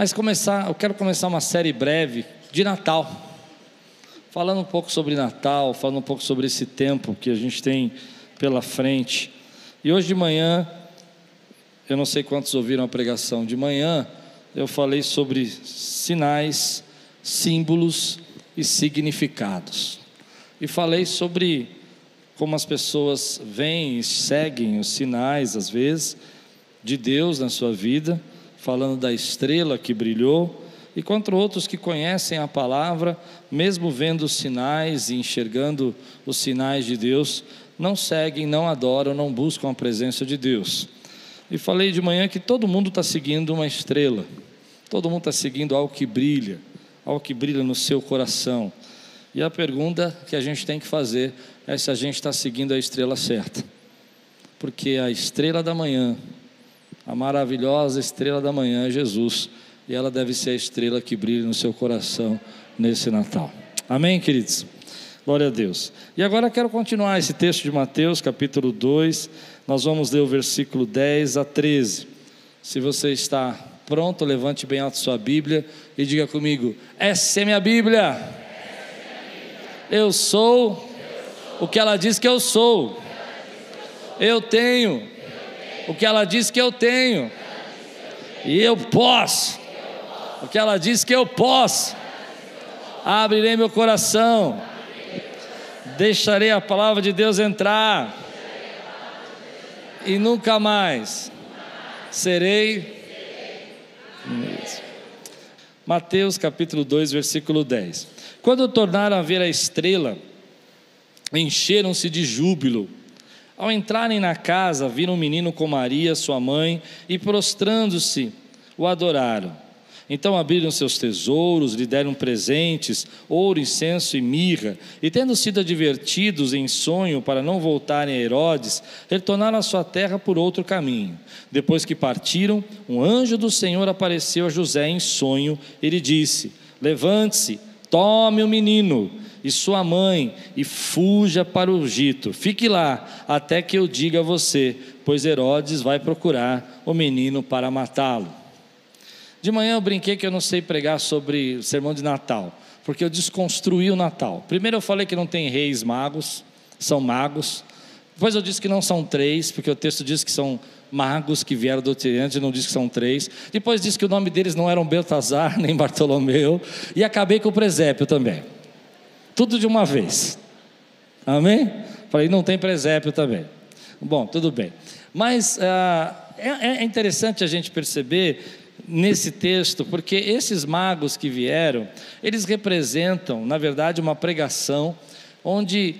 Mas começar, eu quero começar uma série breve de Natal. Falando um pouco sobre Natal, falando um pouco sobre esse tempo que a gente tem pela frente. E hoje de manhã, eu não sei quantos ouviram a pregação de manhã, eu falei sobre sinais, símbolos e significados. E falei sobre como as pessoas veem e seguem os sinais, às vezes, de Deus na sua vida, falando da estrela que brilhou, e contra outros que conhecem a palavra, mesmo vendo os sinais e enxergando os sinais de Deus, não seguem, não adoram, não buscam a presença de Deus. E falei de manhã que todo mundo está seguindo uma estrela, todo mundo está seguindo algo que brilha, algo que brilha no seu coração. E a pergunta que a gente tem que fazer é se a gente está seguindo a estrela certa, porque a estrela da manhã, a maravilhosa estrela da manhã é Jesus e ela deve ser a estrela que brilha no seu coração nesse Natal. Amém, queridos? Glória a Deus. E agora quero continuar esse texto de Mateus, capítulo 2. Nós vamos ler o versículo 10 a 13. Se você está pronto, levante bem alto sua Bíblia e diga comigo: Essa é minha Bíblia. Eu sou o que ela diz que eu sou. Eu tenho o que ela diz que eu tenho. E eu posso o que ela diz que eu posso. Abrirei meu coração, deixarei a palavra de Deus entrar, e nunca mais serei. Mateus capítulo 2, versículo 10. Quando tornaram a ver a estrela, encheram-se de júbilo. Ao entrarem na casa, viram um menino com Maria, sua mãe, e prostrando-se, o adoraram. Então abriram seus tesouros, lhe deram presentes, ouro, incenso e mirra, e tendo sido advertidos em sonho para não voltarem a Herodes, retornaram à sua terra por outro caminho. Depois que partiram, um anjo do Senhor apareceu a José em sonho e lhe disse: Levante-se, tome o menino e sua mãe e fuja para o Egito. Fique lá até que eu diga a você, pois Herodes vai procurar o menino para matá-lo. De manhã eu brinquei que eu não sei pregar sobre o sermão de Natal, porque eu desconstruí o Natal. Primeiro eu falei que não tem reis magos, são magos. Depois eu disse que não são três, porque o texto diz que são magos que vieram do Oriente, não diz que são três. Depois disse que o nome deles não eram Beltazar nem Bartolomeu. E acabei com o presépio também. Tudo de uma vez. Amém? Falei, não tem presépio também. Bom, tudo bem. Mas ah, é, é interessante a gente perceber nesse texto, porque esses magos que vieram, eles representam, na verdade, uma pregação onde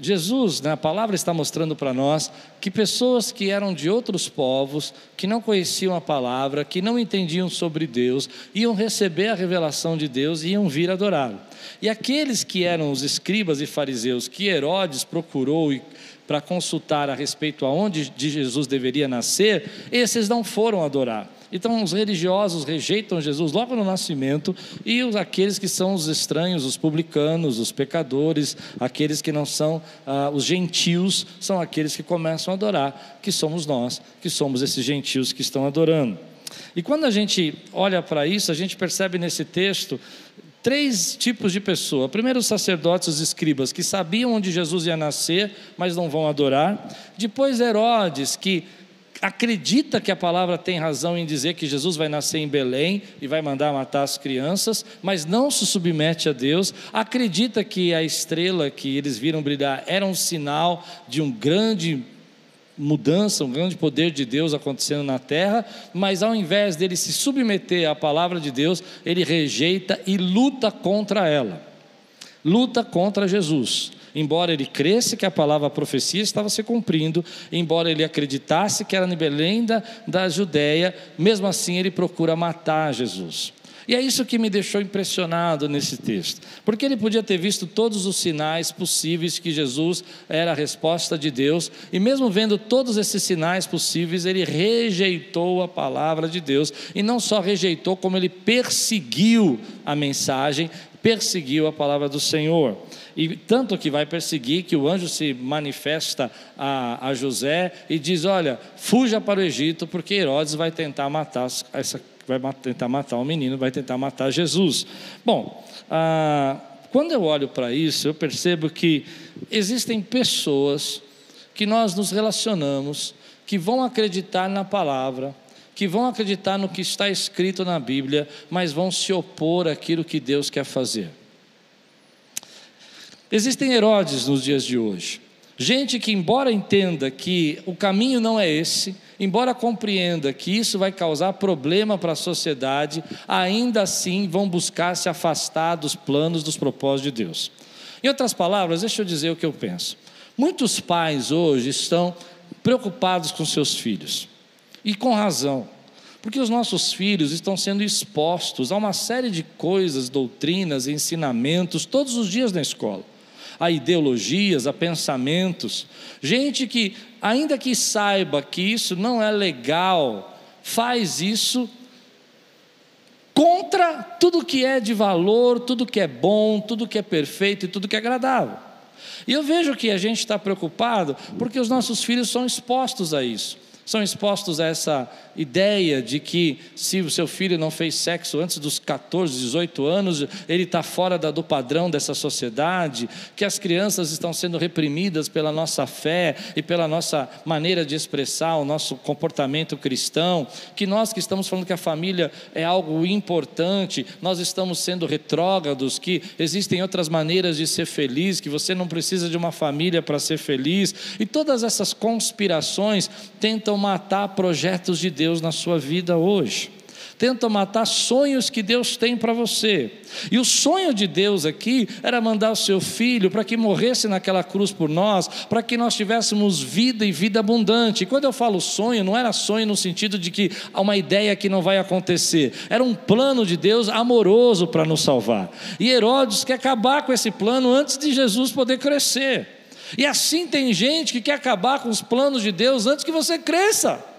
Jesus, né, a palavra está mostrando para nós que pessoas que eram de outros povos, que não conheciam a palavra, que não entendiam sobre Deus, iam receber a revelação de Deus e iam vir adorá-lo. E aqueles que eram os escribas e fariseus que Herodes procurou para consultar a respeito aonde de Jesus deveria nascer, esses não foram adorar. Então, os religiosos rejeitam Jesus logo no nascimento, e os, aqueles que são os estranhos, os publicanos, os pecadores, aqueles que não são ah, os gentios, são aqueles que começam a adorar, que somos nós, que somos esses gentios que estão adorando. E quando a gente olha para isso, a gente percebe nesse texto três tipos de pessoa. Primeiro, os sacerdotes, os escribas, que sabiam onde Jesus ia nascer, mas não vão adorar. Depois, Herodes, que acredita que a palavra tem razão em dizer que Jesus vai nascer em Belém e vai mandar matar as crianças, mas não se submete a Deus, acredita que a estrela que eles viram brilhar era um sinal de um grande mudança, um grande poder de Deus acontecendo na terra, mas ao invés dele se submeter à palavra de Deus, ele rejeita e luta contra ela. Luta contra Jesus embora ele cresce que a palavra a profecia estava se cumprindo, embora ele acreditasse que era Belém da, da Judéia, mesmo assim ele procura matar Jesus. E é isso que me deixou impressionado nesse texto, porque ele podia ter visto todos os sinais possíveis que Jesus era a resposta de Deus, e mesmo vendo todos esses sinais possíveis, ele rejeitou a palavra de Deus, e não só rejeitou, como ele perseguiu a mensagem, perseguiu a palavra do Senhor. E tanto que vai perseguir que o anjo se manifesta a, a José e diz: Olha, fuja para o Egito, porque Herodes vai tentar matar essa, vai tentar matar o menino, vai tentar matar Jesus. Bom, ah, quando eu olho para isso, eu percebo que existem pessoas que nós nos relacionamos, que vão acreditar na palavra, que vão acreditar no que está escrito na Bíblia, mas vão se opor àquilo que Deus quer fazer. Existem Herodes nos dias de hoje. Gente que, embora entenda que o caminho não é esse, embora compreenda que isso vai causar problema para a sociedade, ainda assim vão buscar se afastar dos planos, dos propósitos de Deus. Em outras palavras, deixa eu dizer o que eu penso. Muitos pais hoje estão preocupados com seus filhos, e com razão, porque os nossos filhos estão sendo expostos a uma série de coisas, doutrinas, ensinamentos, todos os dias na escola a ideologias, a pensamentos. Gente que, ainda que saiba que isso não é legal, faz isso contra tudo que é de valor, tudo que é bom, tudo que é perfeito e tudo que é agradável. E eu vejo que a gente está preocupado porque os nossos filhos são expostos a isso são expostos a essa ideia de que se o seu filho não fez sexo antes dos 14, 18 anos, ele está fora do padrão dessa sociedade, que as crianças estão sendo reprimidas pela nossa fé e pela nossa maneira de expressar o nosso comportamento cristão, que nós que estamos falando que a família é algo importante, nós estamos sendo retrógrados, que existem outras maneiras de ser feliz, que você não precisa de uma família para ser feliz, e todas essas conspirações tentam matar projetos de Deus na sua vida hoje. Tentam matar sonhos que Deus tem para você. E o sonho de Deus aqui era mandar o seu filho para que morresse naquela cruz por nós, para que nós tivéssemos vida e vida abundante. E quando eu falo sonho, não era sonho no sentido de que há uma ideia que não vai acontecer. Era um plano de Deus amoroso para nos salvar. E Herodes quer acabar com esse plano antes de Jesus poder crescer. E assim tem gente que quer acabar com os planos de Deus antes que você cresça.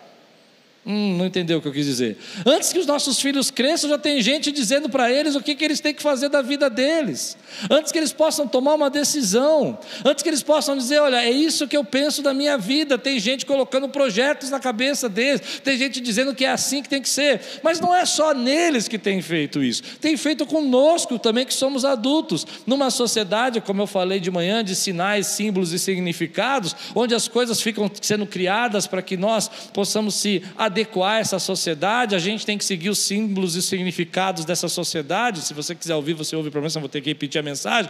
Hum, não entendeu o que eu quis dizer. Antes que os nossos filhos cresçam, já tem gente dizendo para eles o que, que eles têm que fazer da vida deles. Antes que eles possam tomar uma decisão. Antes que eles possam dizer: olha, é isso que eu penso da minha vida. Tem gente colocando projetos na cabeça deles. Tem gente dizendo que é assim que tem que ser. Mas não é só neles que tem feito isso. Tem feito conosco também, que somos adultos. Numa sociedade, como eu falei de manhã, de sinais, símbolos e significados, onde as coisas ficam sendo criadas para que nós possamos se adaptar adequar essa sociedade, a gente tem que seguir os símbolos e significados dessa sociedade. Se você quiser ouvir, você ouve para mim, senão vou ter que repetir a mensagem.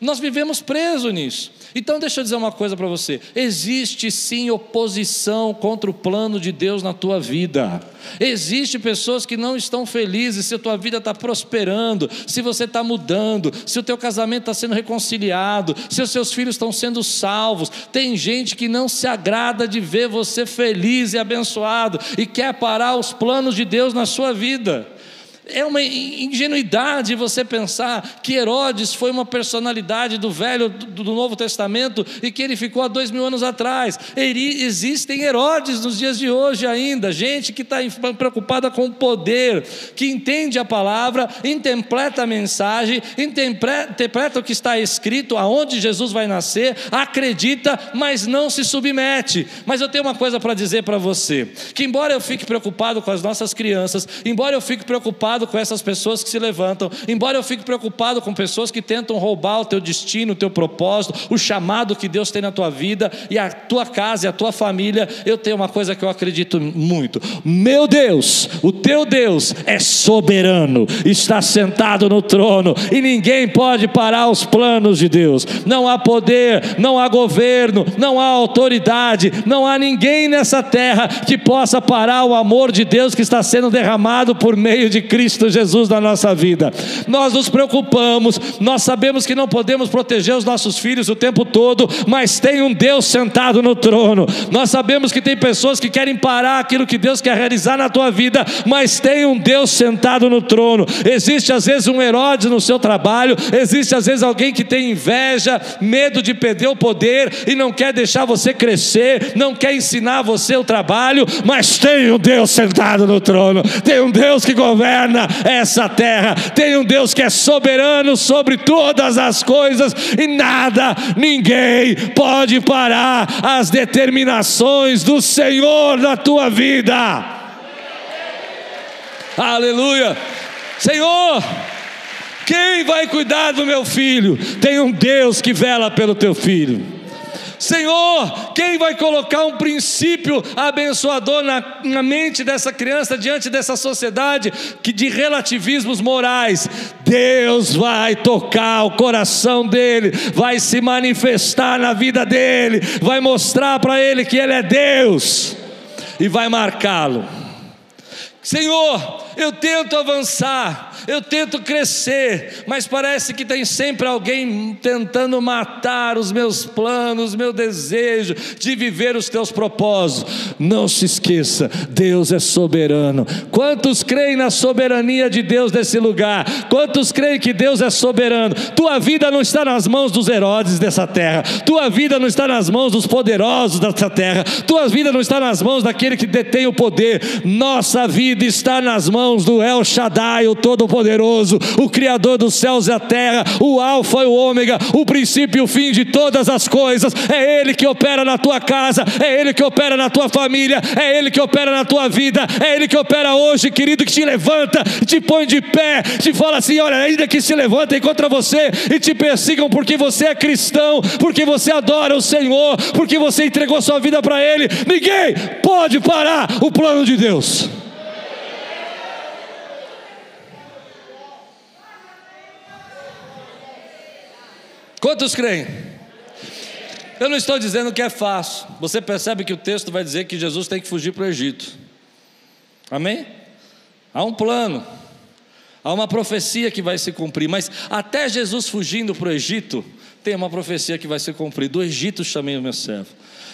Nós vivemos presos nisso. Então, deixa eu dizer uma coisa para você: existe sim oposição contra o plano de Deus na tua vida. Existem pessoas que não estão felizes se a tua vida está prosperando, se você está mudando, se o teu casamento está sendo reconciliado, se os seus filhos estão sendo salvos. Tem gente que não se agrada de ver você feliz e abençoado e quer parar os planos de Deus na sua vida. É uma ingenuidade você pensar que Herodes foi uma personalidade do Velho, do Novo Testamento e que ele ficou há dois mil anos atrás. Existem Herodes nos dias de hoje ainda, gente que está preocupada com o poder, que entende a palavra, interpreta a mensagem, interpreta o que está escrito, aonde Jesus vai nascer, acredita, mas não se submete. Mas eu tenho uma coisa para dizer para você: que embora eu fique preocupado com as nossas crianças, embora eu fique preocupado preocupado com essas pessoas que se levantam, embora eu fique preocupado com pessoas que tentam roubar o teu destino, o teu propósito, o chamado que Deus tem na tua vida e a tua casa e a tua família, eu tenho uma coisa que eu acredito muito: meu Deus, o teu Deus é soberano, está sentado no trono e ninguém pode parar os planos de Deus. Não há poder, não há governo, não há autoridade, não há ninguém nessa terra que possa parar o amor de Deus que está sendo derramado por meio de Cristo Cristo Jesus na nossa vida. Nós nos preocupamos, nós sabemos que não podemos proteger os nossos filhos o tempo todo, mas tem um Deus sentado no trono. Nós sabemos que tem pessoas que querem parar aquilo que Deus quer realizar na tua vida, mas tem um Deus sentado no trono. Existe às vezes um Herodes no seu trabalho, existe às vezes alguém que tem inveja, medo de perder o poder e não quer deixar você crescer, não quer ensinar você o trabalho, mas tem um Deus sentado no trono, tem um Deus que governa governa essa terra. Tem um Deus que é soberano sobre todas as coisas e nada, ninguém pode parar as determinações do Senhor na tua vida. Aleluia! Senhor, quem vai cuidar do meu filho? Tem um Deus que vela pelo teu filho. Senhor, quem vai colocar um princípio abençoador na, na, mente dessa criança diante dessa sociedade que de relativismos morais? Deus vai tocar o coração dele, vai se manifestar na vida dele, vai mostrar para ele que ele é Deus e vai marcá-lo. Senhor, eu tento avançar, eu tento crescer, mas parece que tem sempre alguém tentando matar os meus planos, meu desejo de viver os teus propósitos. Não se esqueça, Deus é soberano. Quantos creem na soberania de Deus nesse lugar? Quantos creem que Deus é soberano? Tua vida não está nas mãos dos Herodes dessa terra, tua vida não está nas mãos dos poderosos dessa terra, tua vida não está nas mãos daquele que detém o poder, nossa vida está nas mãos do El Shaddai, o Todo-Poderoso Todo-Poderoso, o Criador dos céus e a terra, o Alfa e o Ômega, o princípio e o fim de todas as coisas. É Ele que opera na tua casa, é Ele que opera na tua família, é Ele que opera na tua vida, é Ele que opera hoje, querido, que te levanta, te põe de pé, te fala assim: olha, ainda que se levantem contra você e te persigam porque você é cristão, porque você adora o Senhor, porque você entregou sua vida para Ele, ninguém pode parar o plano de Deus. Quantos creem? Eu não estou dizendo que é fácil. Você percebe que o texto vai dizer que Jesus tem que fugir para o Egito. Amém? Há um plano, há uma profecia que vai se cumprir, mas até Jesus fugindo para o Egito, tem uma profecia que vai se cumprir. Do Egito chamei o meu servo.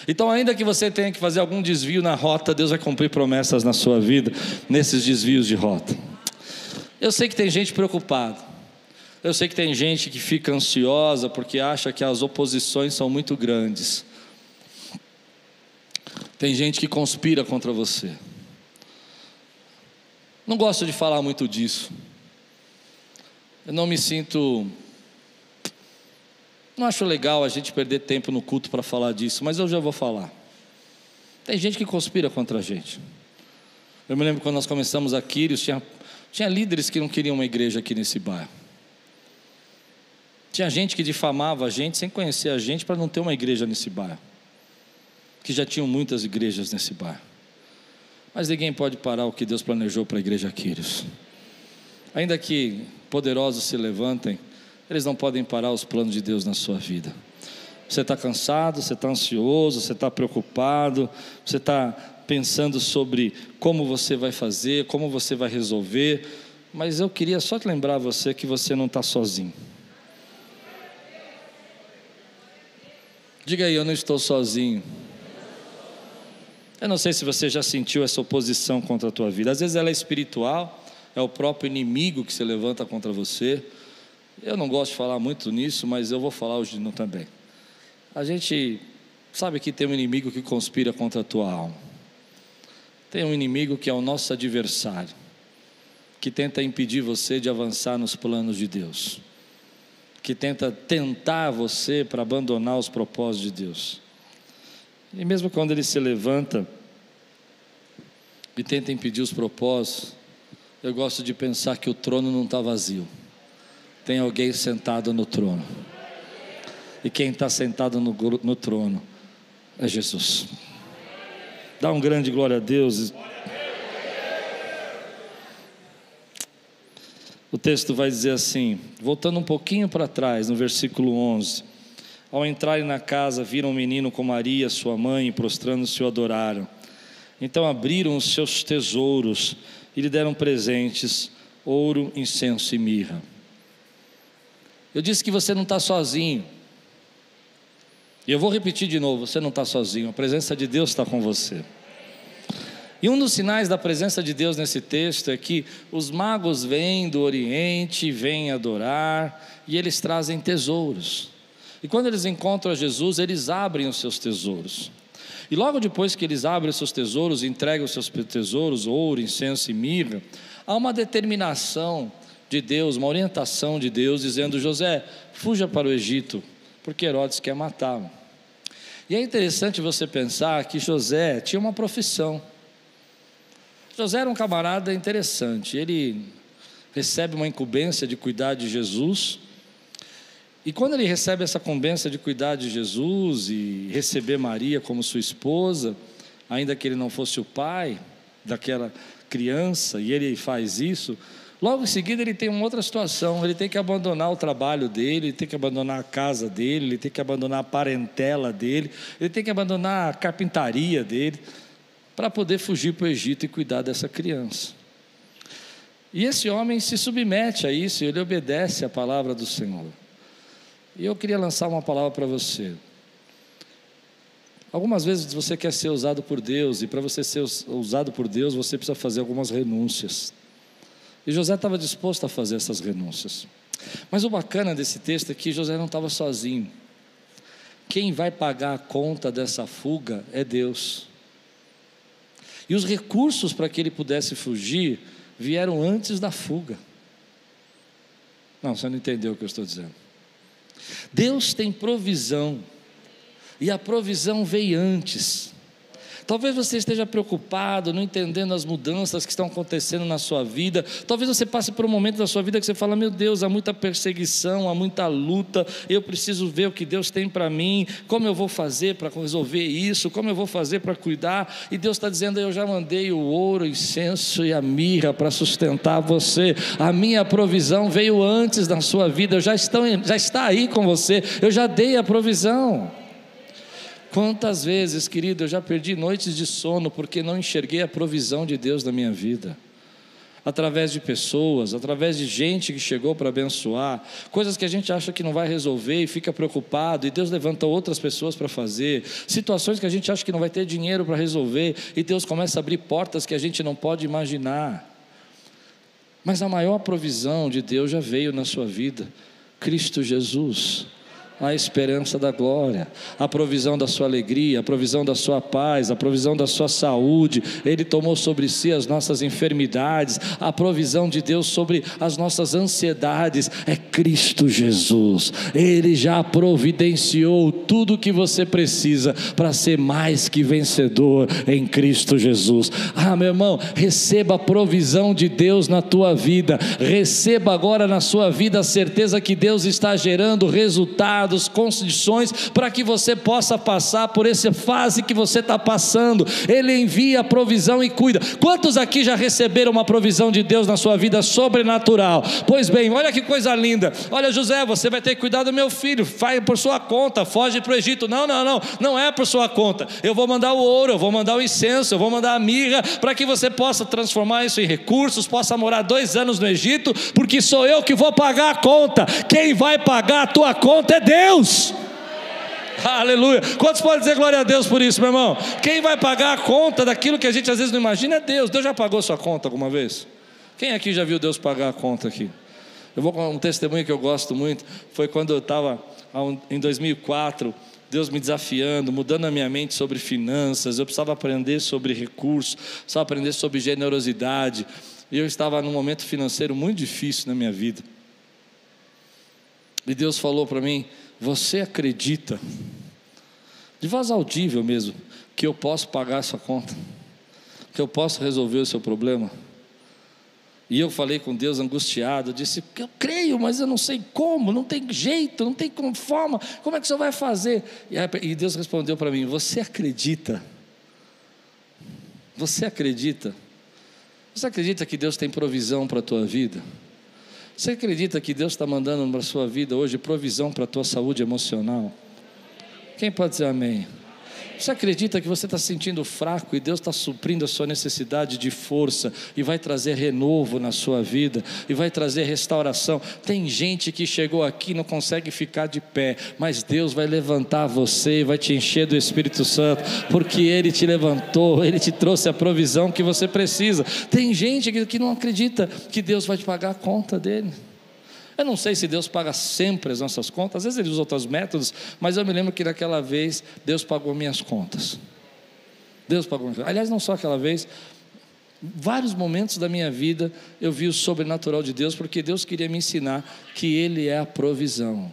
Então, ainda que você tenha que fazer algum desvio na rota, Deus vai cumprir promessas na sua vida, nesses desvios de rota. Eu sei que tem gente preocupada. Eu sei que tem gente que fica ansiosa porque acha que as oposições são muito grandes. Tem gente que conspira contra você. Não gosto de falar muito disso. Eu não me sinto. Não acho legal a gente perder tempo no culto para falar disso, mas eu já vou falar. Tem gente que conspira contra a gente. Eu me lembro quando nós começamos aqui, tinha, tinha líderes que não queriam uma igreja aqui nesse bairro. Tinha gente que difamava a gente sem conhecer a gente para não ter uma igreja nesse bairro. Que já tinham muitas igrejas nesse bairro. Mas ninguém pode parar o que Deus planejou para a igreja Quírios. Ainda que poderosos se levantem, eles não podem parar os planos de Deus na sua vida. Você está cansado, você está ansioso, você está preocupado, você está pensando sobre como você vai fazer, como você vai resolver, mas eu queria só te lembrar você que você não está sozinho. Diga aí, eu não estou sozinho. Eu não sei se você já sentiu essa oposição contra a tua vida. Às vezes ela é espiritual, é o próprio inimigo que se levanta contra você. Eu não gosto de falar muito nisso, mas eu vou falar hoje não também. A gente sabe que tem um inimigo que conspira contra a tua alma. Tem um inimigo que é o nosso adversário, que tenta impedir você de avançar nos planos de Deus que tenta tentar você para abandonar os propósitos de Deus. E mesmo quando ele se levanta e tenta impedir os propósitos, eu gosto de pensar que o trono não está vazio. Tem alguém sentado no trono. E quem está sentado no, no trono é Jesus. Dá um grande glória a Deus. Texto vai dizer assim, voltando um pouquinho para trás, no versículo 11: Ao entrarem na casa, viram um menino com Maria, sua mãe, e prostrando-se o adoraram. Então abriram os seus tesouros e lhe deram presentes: ouro, incenso e mirra. Eu disse que você não está sozinho. E eu vou repetir de novo: você não está sozinho, a presença de Deus está com você. E um dos sinais da presença de Deus nesse texto é que os magos vêm do Oriente, vêm adorar, e eles trazem tesouros. E quando eles encontram Jesus, eles abrem os seus tesouros. E logo depois que eles abrem os seus tesouros, entregam os seus tesouros, ouro, incenso e mirra, há uma determinação de Deus, uma orientação de Deus, dizendo: José, fuja para o Egito, porque Herodes quer matá-lo. E é interessante você pensar que José tinha uma profissão. José era um camarada interessante. Ele recebe uma incumbência de cuidar de Jesus. E quando ele recebe essa incumbência de cuidar de Jesus e receber Maria como sua esposa, ainda que ele não fosse o pai daquela criança, e ele faz isso, logo em seguida ele tem uma outra situação, ele tem que abandonar o trabalho dele, ele tem que abandonar a casa dele, ele tem que abandonar a parentela dele, ele tem que abandonar a carpintaria dele, para poder fugir para o Egito e cuidar dessa criança. E esse homem se submete a isso, ele obedece à palavra do Senhor. E eu queria lançar uma palavra para você. Algumas vezes você quer ser usado por Deus, e para você ser usado por Deus, você precisa fazer algumas renúncias. E José estava disposto a fazer essas renúncias. Mas o bacana desse texto é que José não estava sozinho. Quem vai pagar a conta dessa fuga é Deus. E os recursos para que ele pudesse fugir vieram antes da fuga. Não, você não entendeu o que eu estou dizendo. Deus tem provisão, e a provisão veio antes. Talvez você esteja preocupado, não entendendo as mudanças que estão acontecendo na sua vida. Talvez você passe por um momento da sua vida que você fala: Meu Deus, há muita perseguição, há muita luta. Eu preciso ver o que Deus tem para mim. Como eu vou fazer para resolver isso? Como eu vou fazer para cuidar? E Deus está dizendo: Eu já mandei o ouro, o incenso e a mirra para sustentar você. A minha provisão veio antes da sua vida. Eu já, já está aí com você. Eu já dei a provisão. Quantas vezes, querido, eu já perdi noites de sono porque não enxerguei a provisão de Deus na minha vida. Através de pessoas, através de gente que chegou para abençoar, coisas que a gente acha que não vai resolver e fica preocupado, e Deus levanta outras pessoas para fazer, situações que a gente acha que não vai ter dinheiro para resolver, e Deus começa a abrir portas que a gente não pode imaginar. Mas a maior provisão de Deus já veio na sua vida, Cristo Jesus a esperança da glória, a provisão da sua alegria, a provisão da sua paz, a provisão da sua saúde. Ele tomou sobre si as nossas enfermidades, a provisão de Deus sobre as nossas ansiedades. É Cristo Jesus. Ele já providenciou tudo o que você precisa para ser mais que vencedor em Cristo Jesus. Ah, meu irmão, receba a provisão de Deus na tua vida. Receba agora na sua vida a certeza que Deus está gerando resultados dados, condições para que você possa passar por essa fase que você está passando. Ele envia a provisão e cuida. Quantos aqui já receberam uma provisão de Deus na sua vida sobrenatural? Pois bem, olha que coisa linda. Olha, José, você vai ter que cuidar do meu filho. Faz por sua conta, foge para o Egito. Não, não, não, não é por sua conta. Eu vou mandar o ouro, eu vou mandar o incenso, eu vou mandar a mirra para que você possa transformar isso em recursos, possa morar dois anos no Egito, porque sou eu que vou pagar a conta. Quem vai pagar a tua conta é Deus. Deus. Aleluia. Quantos podem dizer glória a Deus por isso, meu irmão? Quem vai pagar a conta daquilo que a gente às vezes não imagina é Deus. Deus já pagou sua conta alguma vez? Quem aqui já viu Deus pagar a conta aqui? Eu vou um testemunho que eu gosto muito. Foi quando eu estava em 2004. Deus me desafiando, mudando a minha mente sobre finanças, eu precisava aprender sobre recursos, precisava aprender sobre generosidade, e eu estava num momento financeiro muito difícil na minha vida. E Deus falou para mim: Você acredita, de voz audível mesmo, que eu posso pagar essa conta? Que eu posso resolver o seu problema? E eu falei com Deus angustiado, disse: Eu creio, mas eu não sei como, não tem jeito, não tem como forma, como é que o senhor vai fazer? E Deus respondeu para mim: Você acredita? Você acredita? Você acredita que Deus tem provisão para a tua vida? Você acredita que Deus está mandando para a sua vida hoje provisão para a tua saúde emocional? Quem pode dizer amém? Você acredita que você está se sentindo fraco e Deus está suprindo a sua necessidade de força e vai trazer renovo na sua vida e vai trazer restauração? Tem gente que chegou aqui e não consegue ficar de pé, mas Deus vai levantar você e vai te encher do Espírito Santo, porque Ele te levantou, Ele te trouxe a provisão que você precisa. Tem gente que não acredita que Deus vai te pagar a conta dele. Eu não sei se Deus paga sempre as nossas contas, às vezes ele usa outros métodos, mas eu me lembro que naquela vez Deus pagou minhas contas. Deus pagou minhas contas. Aliás, não só aquela vez, vários momentos da minha vida eu vi o sobrenatural de Deus, porque Deus queria me ensinar que Ele é a provisão.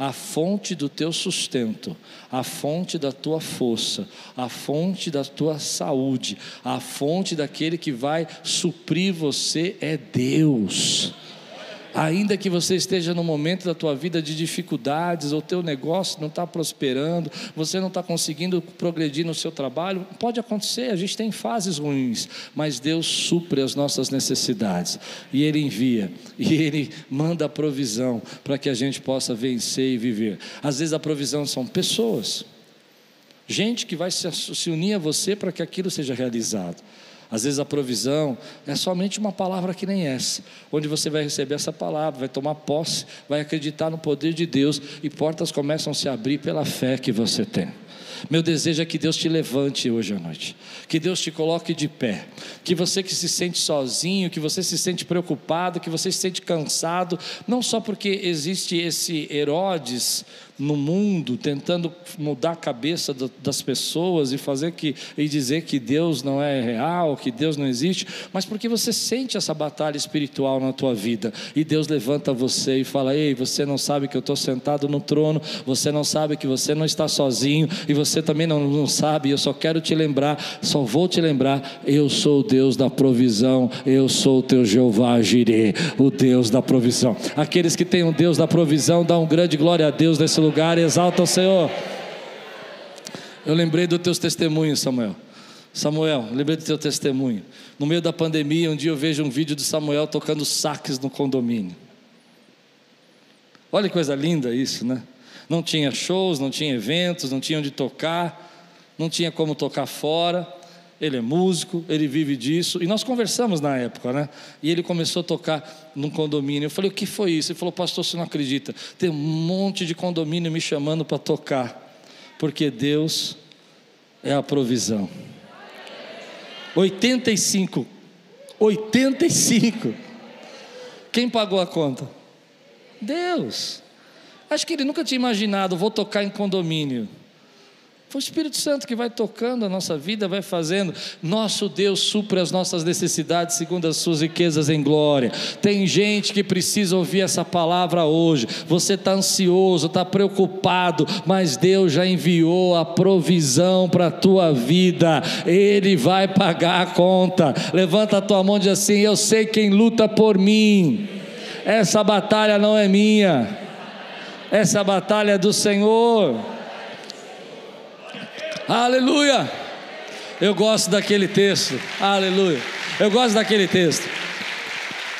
a fonte do teu sustento, a fonte da tua força, a fonte da tua saúde, a fonte daquele que vai suprir você é Deus ainda que você esteja no momento da tua vida de dificuldades, ou teu negócio não está prosperando, você não está conseguindo progredir no seu trabalho, pode acontecer, a gente tem fases ruins, mas Deus supre as nossas necessidades, e Ele envia, e Ele manda a provisão para que a gente possa vencer e viver. Às vezes a provisão são pessoas, gente que vai se unir a você para que aquilo seja realizado. Às vezes a provisão é somente uma palavra que nem essa, onde você vai receber essa palavra, vai tomar posse, vai acreditar no poder de Deus e portas começam a se abrir pela fé que você tem. Meu desejo é que Deus te levante hoje à noite, que Deus te coloque de pé, que você que se sente sozinho, que você se sente preocupado, que você se sente cansado, não só porque existe esse Herodes no mundo, tentando mudar a cabeça das pessoas e fazer que e dizer que Deus não é real, que Deus não existe, mas porque você sente essa batalha espiritual na tua vida e Deus levanta você e fala: "Ei, você não sabe que eu estou sentado no trono, você não sabe que você não está sozinho e você também não, não sabe. Eu só quero te lembrar, só vou te lembrar, eu sou o Deus da provisão, eu sou o teu Jeová Jireh, o Deus da provisão. Aqueles que têm um Deus da provisão, dá um grande glória a Deus nesse lugar lugar, exalta o Senhor. Eu lembrei dos teus testemunhos, Samuel. Samuel, lembrei do teu testemunho. No meio da pandemia, um dia eu vejo um vídeo de Samuel tocando saques no condomínio. Olha que coisa linda isso, né? Não tinha shows, não tinha eventos, não tinha onde tocar, não tinha como tocar fora ele é músico, ele vive disso. E nós conversamos na época, né? E ele começou a tocar num condomínio. Eu falei, o que foi isso? Ele falou, pastor, você não acredita. Tem um monte de condomínio me chamando para tocar, porque Deus é a provisão. 85. 85. Quem pagou a conta? Deus. Acho que ele nunca tinha imaginado, vou tocar em condomínio. Foi o Espírito Santo que vai tocando a nossa vida, vai fazendo. Nosso Deus supre as nossas necessidades segundo as suas riquezas em glória. Tem gente que precisa ouvir essa palavra hoje. Você está ansioso, está preocupado, mas Deus já enviou a provisão para a tua vida. Ele vai pagar a conta. Levanta a tua mão e diz assim: Eu sei quem luta por mim. Essa batalha não é minha. Essa batalha é do Senhor. Aleluia! Eu gosto daquele texto. Aleluia! Eu gosto daquele texto.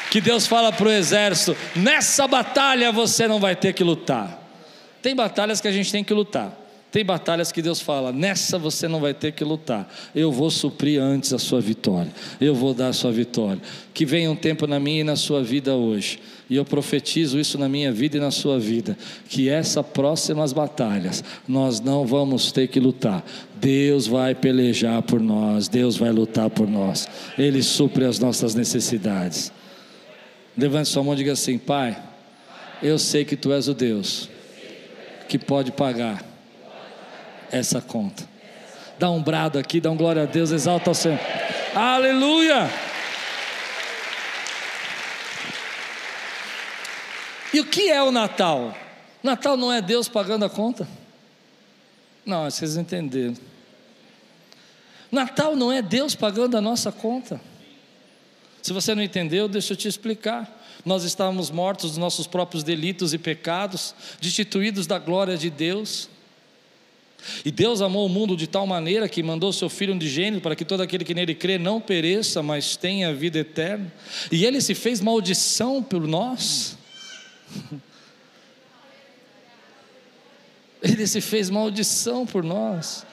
Que Deus fala para o exército: nessa batalha você não vai ter que lutar. Tem batalhas que a gente tem que lutar. Tem batalhas que Deus fala: nessa você não vai ter que lutar. Eu vou suprir antes a sua vitória. Eu vou dar a sua vitória. Que venha um tempo na minha e na sua vida hoje. E eu profetizo isso na minha vida e na sua vida. Que essas próximas batalhas nós não vamos ter que lutar. Deus vai pelejar por nós. Deus vai lutar por nós. Ele supre as nossas necessidades. Levante sua mão e diga assim: Pai, eu sei que tu és o Deus que pode pagar essa conta. Dá um brado aqui, dá um glória a Deus, exalta o Senhor. Aleluia! E o que é o Natal? Natal não é Deus pagando a conta? Não, vocês entenderam. Natal não é Deus pagando a nossa conta. Se você não entendeu, deixa eu te explicar. Nós estávamos mortos dos nossos próprios delitos e pecados, destituídos da glória de Deus. E Deus amou o mundo de tal maneira que mandou seu Filho unigênito para que todo aquele que nele crê não pereça, mas tenha vida eterna. E ele se fez maldição por nós. Ele se fez maldição por nós.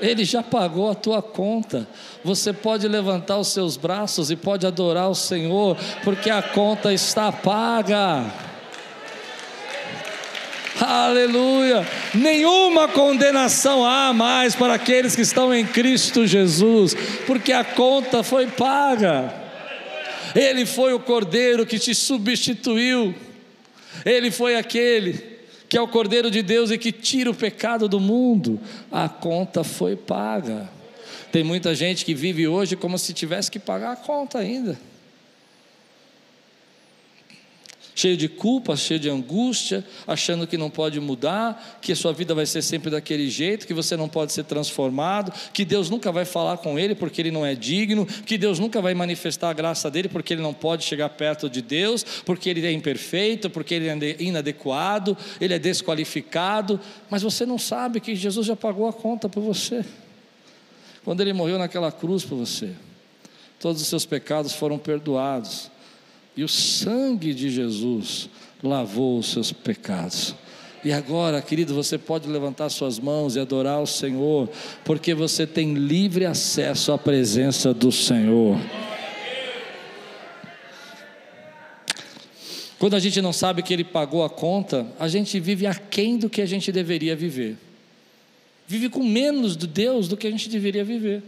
Ele já pagou a tua conta. Você pode levantar os seus braços e pode adorar o Senhor, porque a conta está paga. Aleluia! Nenhuma condenação há mais para aqueles que estão em Cristo Jesus, porque a conta foi paga. Ele foi o cordeiro que te substituiu. Ele foi aquele que é o cordeiro de Deus e que tira o pecado do mundo. A conta foi paga. Tem muita gente que vive hoje como se tivesse que pagar a conta ainda. Cheio de culpa, cheio de angústia, achando que não pode mudar, que a sua vida vai ser sempre daquele jeito, que você não pode ser transformado, que Deus nunca vai falar com ele porque ele não é digno, que Deus nunca vai manifestar a graça dele porque ele não pode chegar perto de Deus, porque ele é imperfeito, porque ele é inadequado, ele é desqualificado, mas você não sabe que Jesus já pagou a conta por você. Quando ele morreu naquela cruz por você, todos os seus pecados foram perdoados e o sangue de Jesus lavou os seus pecados. E agora, querido, você pode levantar suas mãos e adorar o Senhor, porque você tem livre acesso à presença do Senhor. Quando a gente não sabe que Ele pagou a conta, a gente vive aquém do que a gente deveria viver. Vive com menos de Deus do que a gente deveria viver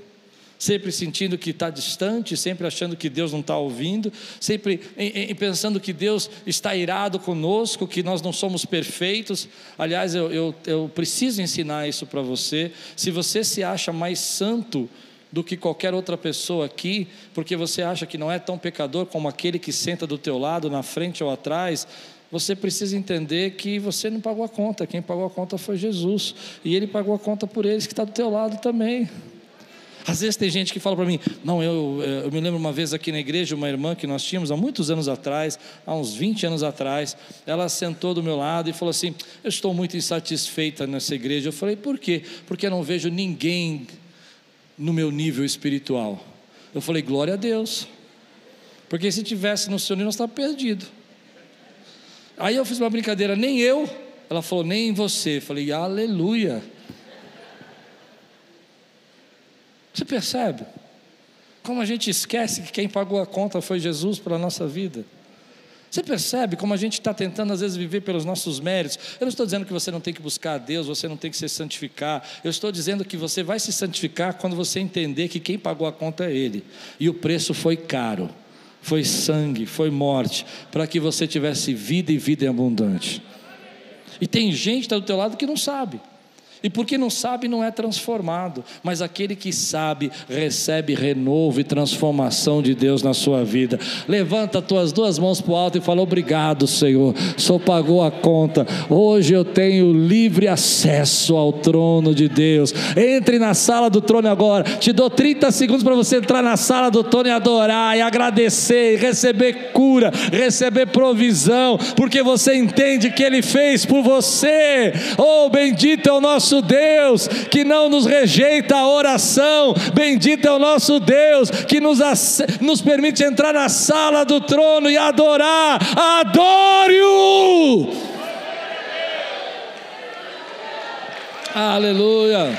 sempre sentindo que está distante, sempre achando que Deus não está ouvindo, sempre em, em, pensando que Deus está irado conosco, que nós não somos perfeitos. Aliás, eu, eu, eu preciso ensinar isso para você. Se você se acha mais santo do que qualquer outra pessoa aqui, porque você acha que não é tão pecador como aquele que senta do teu lado, na frente ou atrás, você precisa entender que você não pagou a conta, quem pagou a conta foi Jesus, e Ele pagou a conta por eles que está do teu lado também. Às vezes tem gente que fala para mim, não, eu, eu me lembro uma vez aqui na igreja, uma irmã que nós tínhamos há muitos anos atrás, há uns 20 anos atrás, ela sentou do meu lado e falou assim: Eu estou muito insatisfeita nessa igreja. Eu falei, por quê? Porque eu não vejo ninguém no meu nível espiritual. Eu falei, glória a Deus. Porque se tivesse no seu nível, nós estávamos perdidos. Aí eu fiz uma brincadeira, nem eu. Ela falou, nem você. Eu falei, aleluia. Você percebe? Como a gente esquece que quem pagou a conta foi Jesus para a nossa vida. Você percebe como a gente está tentando às vezes viver pelos nossos méritos? Eu não estou dizendo que você não tem que buscar a Deus, você não tem que se santificar. Eu estou dizendo que você vai se santificar quando você entender que quem pagou a conta é Ele. E o preço foi caro, foi sangue, foi morte, para que você tivesse vida e vida abundante. E tem gente que está do teu lado que não sabe. E porque não sabe, não é transformado. Mas aquele que sabe, recebe renovo e transformação de Deus na sua vida. Levanta tuas duas mãos para o alto e fala: Obrigado, Senhor. Só pagou a conta. Hoje eu tenho livre acesso ao trono de Deus. Entre na sala do trono agora. Te dou 30 segundos para você entrar na sala do trono e adorar, e agradecer, e receber cura, receber provisão, porque você entende que Ele fez por você. Oh, bendito é o nosso nosso Deus que não nos rejeita a oração, bendito é o nosso Deus que nos, nos permite entrar na sala do trono e adorar. Adore-o! Aleluia!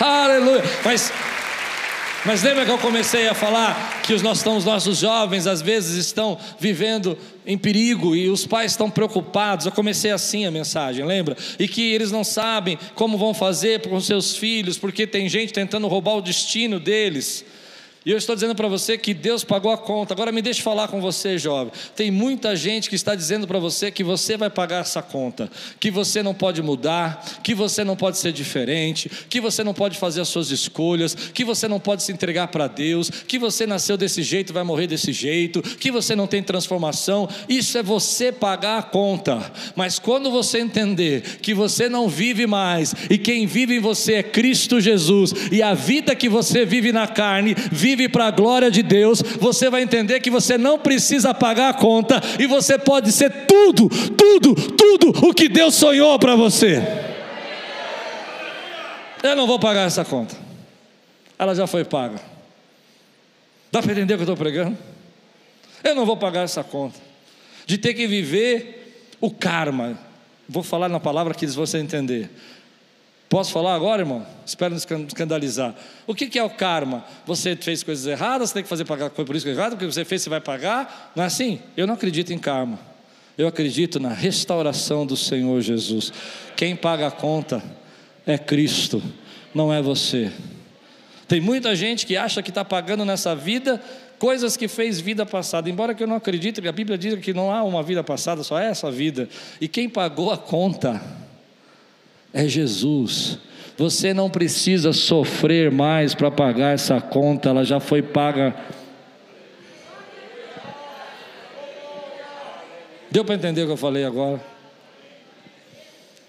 Aleluia! Mas mas lembra que eu comecei a falar que os nossos, os nossos jovens às vezes estão vivendo em perigo e os pais estão preocupados. Eu comecei assim a mensagem, lembra? E que eles não sabem como vão fazer com seus filhos, porque tem gente tentando roubar o destino deles. E eu estou dizendo para você que Deus pagou a conta. Agora me deixe falar com você, jovem. Tem muita gente que está dizendo para você que você vai pagar essa conta, que você não pode mudar, que você não pode ser diferente, que você não pode fazer as suas escolhas, que você não pode se entregar para Deus, que você nasceu desse jeito vai morrer desse jeito, que você não tem transformação. Isso é você pagar a conta. Mas quando você entender que você não vive mais e quem vive em você é Cristo Jesus e a vida que você vive na carne, vive vive para a glória de Deus, você vai entender que você não precisa pagar a conta e você pode ser tudo, tudo, tudo o que Deus sonhou para você. Eu não vou pagar essa conta, ela já foi paga. Dá para entender o que eu estou pregando? Eu não vou pagar essa conta de ter que viver o karma. Vou falar na palavra que você entender. Posso falar agora, irmão? Espero não escandalizar. O que é o karma? Você fez coisas erradas, você tem que fazer pagar por isso errado, o que você fez você vai pagar. Não é assim? Eu não acredito em karma. Eu acredito na restauração do Senhor Jesus. Quem paga a conta é Cristo, não é você. Tem muita gente que acha que está pagando nessa vida coisas que fez vida passada, embora que eu não acredite, a Bíblia diz que não há uma vida passada, só é essa vida. E quem pagou a conta é Jesus. Você não precisa sofrer mais para pagar essa conta, ela já foi paga. Deu para entender o que eu falei agora?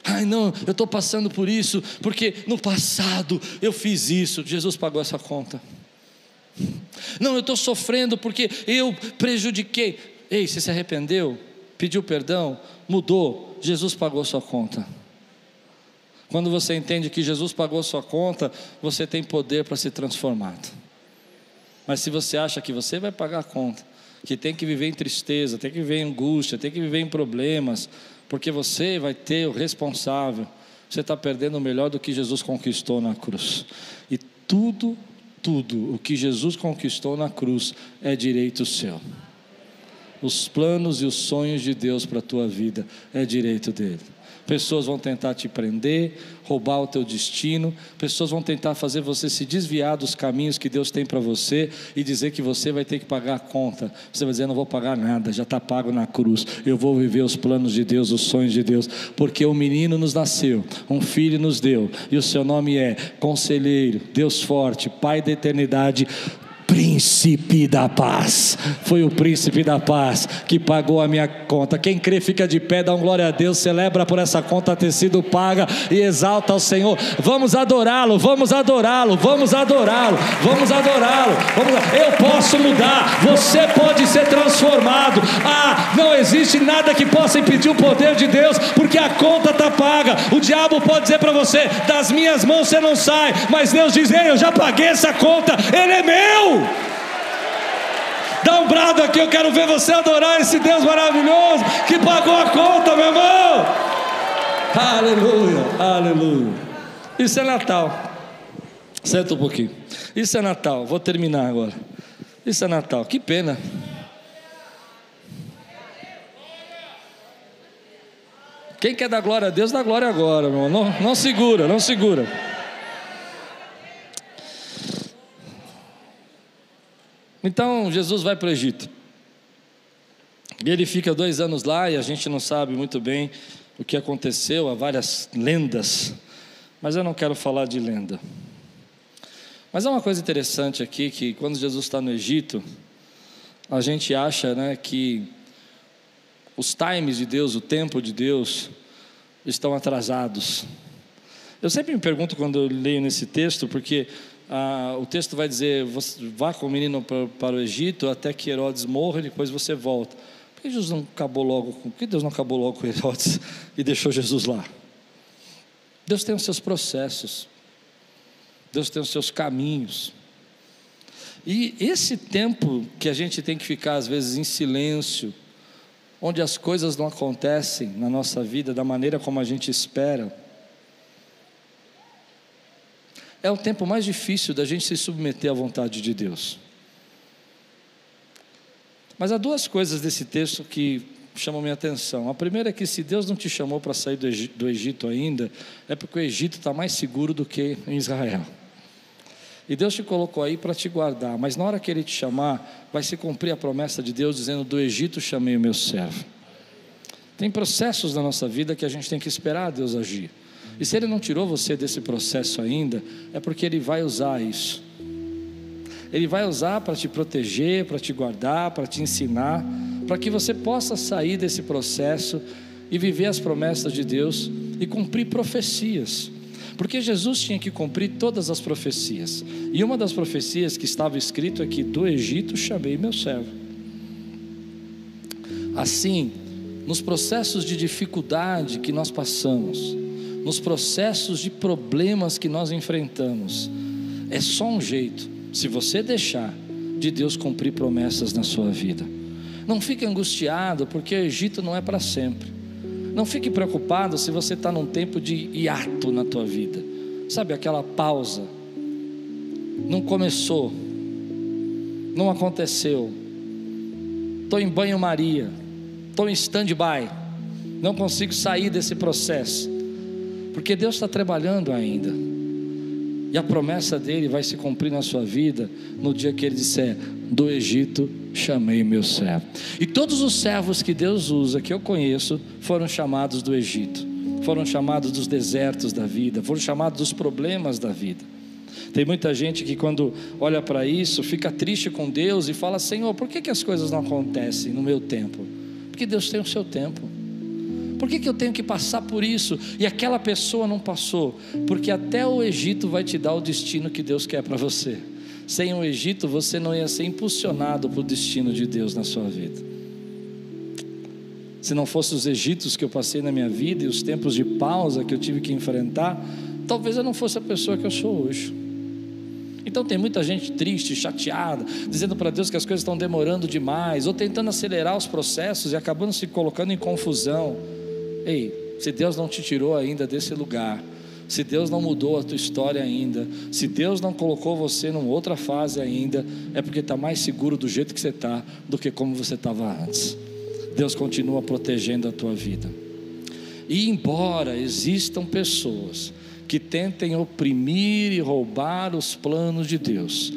Ai, não, eu estou passando por isso, porque no passado eu fiz isso. Jesus pagou essa conta. Não, eu estou sofrendo porque eu prejudiquei. Ei, você se arrependeu? Pediu perdão? Mudou? Jesus pagou sua conta. Quando você entende que Jesus pagou sua conta, você tem poder para ser transformado. Mas se você acha que você vai pagar a conta, que tem que viver em tristeza, tem que viver em angústia, tem que viver em problemas, porque você vai ter o responsável, você está perdendo o melhor do que Jesus conquistou na cruz. E tudo, tudo o que Jesus conquistou na cruz é direito seu. Os planos e os sonhos de Deus para a tua vida é direito dele. Pessoas vão tentar te prender, roubar o teu destino, pessoas vão tentar fazer você se desviar dos caminhos que Deus tem para você e dizer que você vai ter que pagar a conta. Você vai dizer: não vou pagar nada, já está pago na cruz. Eu vou viver os planos de Deus, os sonhos de Deus, porque um menino nos nasceu, um filho nos deu, e o seu nome é Conselheiro, Deus Forte, Pai da Eternidade, príncipe da paz. Foi o príncipe da paz que pagou a minha conta. Quem crê fica de pé, dá um glória a Deus, celebra por essa conta ter sido paga e exalta ao Senhor. Vamos adorá-lo, vamos adorá-lo, vamos adorá-lo, vamos adorá-lo. Eu posso mudar, você pode ser transformado. Ah, não existe nada que possa impedir o poder de Deus, porque a conta está paga. O diabo pode dizer para você: das minhas mãos você não sai, mas Deus diz: Ei, eu já paguei essa conta, ele é meu. Dá um brado aqui, eu quero ver você adorar esse Deus maravilhoso que pagou a conta, meu irmão. Aleluia, aleluia. Isso é Natal. Senta um pouquinho. Isso é Natal. Vou terminar agora. Isso é Natal. Que pena. Quem quer dar glória a Deus, dá glória agora, meu irmão. Não, não segura, não segura. Então Jesus vai para o Egito. E ele fica dois anos lá e a gente não sabe muito bem o que aconteceu, há várias lendas, mas eu não quero falar de lenda. Mas há uma coisa interessante aqui que quando Jesus está no Egito, a gente acha né, que os times de Deus, o tempo de Deus, estão atrasados. Eu sempre me pergunto quando eu leio nesse texto, porque ah, o texto vai dizer: vá com o menino para, para o Egito até que Herodes morra e depois você volta. Por que Jesus não acabou logo com, por que Deus não acabou logo com Herodes e deixou Jesus lá? Deus tem os seus processos, Deus tem os seus caminhos. E esse tempo que a gente tem que ficar às vezes em silêncio, onde as coisas não acontecem na nossa vida da maneira como a gente espera, é o tempo mais difícil da gente se submeter à vontade de Deus. Mas há duas coisas desse texto que chamam minha atenção. A primeira é que se Deus não te chamou para sair do Egito, ainda, é porque o Egito está mais seguro do que em Israel. E Deus te colocou aí para te guardar, mas na hora que Ele te chamar, vai se cumprir a promessa de Deus dizendo: Do Egito chamei o meu servo. Tem processos na nossa vida que a gente tem que esperar Deus agir. E se Ele não tirou você desse processo ainda, é porque Ele vai usar isso. Ele vai usar para te proteger, para te guardar, para te ensinar, para que você possa sair desse processo e viver as promessas de Deus e cumprir profecias. Porque Jesus tinha que cumprir todas as profecias. E uma das profecias que estava escrito aqui: Do Egito chamei meu servo. Assim, nos processos de dificuldade que nós passamos, nos processos de problemas que nós enfrentamos. É só um jeito, se você deixar de Deus cumprir promessas na sua vida. Não fique angustiado, porque o Egito não é para sempre. Não fique preocupado se você está num tempo de hiato na tua vida. Sabe aquela pausa? Não começou, não aconteceu. Estou em banho-maria, estou em stand-by, não consigo sair desse processo. Porque Deus está trabalhando ainda. E a promessa dele vai se cumprir na sua vida no dia que ele disser: Do Egito chamei meu servo. E todos os servos que Deus usa, que eu conheço, foram chamados do Egito, foram chamados dos desertos da vida, foram chamados dos problemas da vida. Tem muita gente que, quando olha para isso, fica triste com Deus e fala: Senhor, por que, que as coisas não acontecem no meu tempo? Porque Deus tem o seu tempo. Por que, que eu tenho que passar por isso e aquela pessoa não passou? Porque até o Egito vai te dar o destino que Deus quer para você. Sem o Egito, você não ia ser impulsionado para o destino de Deus na sua vida. Se não fossem os Egitos que eu passei na minha vida e os tempos de pausa que eu tive que enfrentar, talvez eu não fosse a pessoa que eu sou hoje. Então tem muita gente triste, chateada, dizendo para Deus que as coisas estão demorando demais, ou tentando acelerar os processos e acabando se colocando em confusão. Ei, se Deus não te tirou ainda desse lugar, se Deus não mudou a tua história ainda, se Deus não colocou você numa outra fase ainda, é porque está mais seguro do jeito que você está do que como você estava antes. Deus continua protegendo a tua vida. E embora existam pessoas que tentem oprimir e roubar os planos de Deus,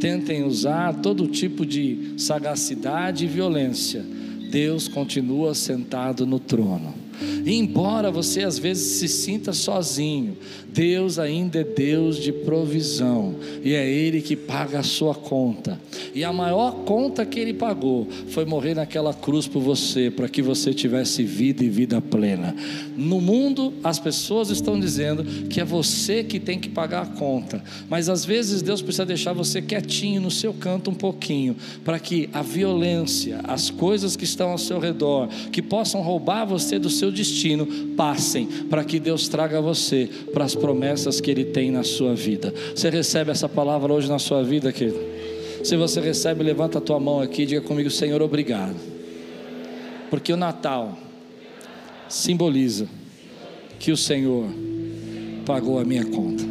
tentem usar todo tipo de sagacidade e violência, Deus continua sentado no trono. E embora você às vezes se sinta sozinho, Deus ainda é Deus de provisão, e é Ele que paga a sua conta. E a maior conta que Ele pagou foi morrer naquela cruz por você, para que você tivesse vida e vida plena. No mundo, as pessoas estão dizendo que é você que tem que pagar a conta, mas às vezes Deus precisa deixar você quietinho no seu canto um pouquinho, para que a violência, as coisas que estão ao seu redor, que possam roubar você do seu destino, passem, para que Deus traga você para as promessas que Ele tem na sua vida. Você recebe essa palavra hoje na sua vida, querido? Se você recebe, levanta a tua mão aqui e diga comigo, Senhor, obrigado. Porque o Natal simboliza que o Senhor pagou a minha conta.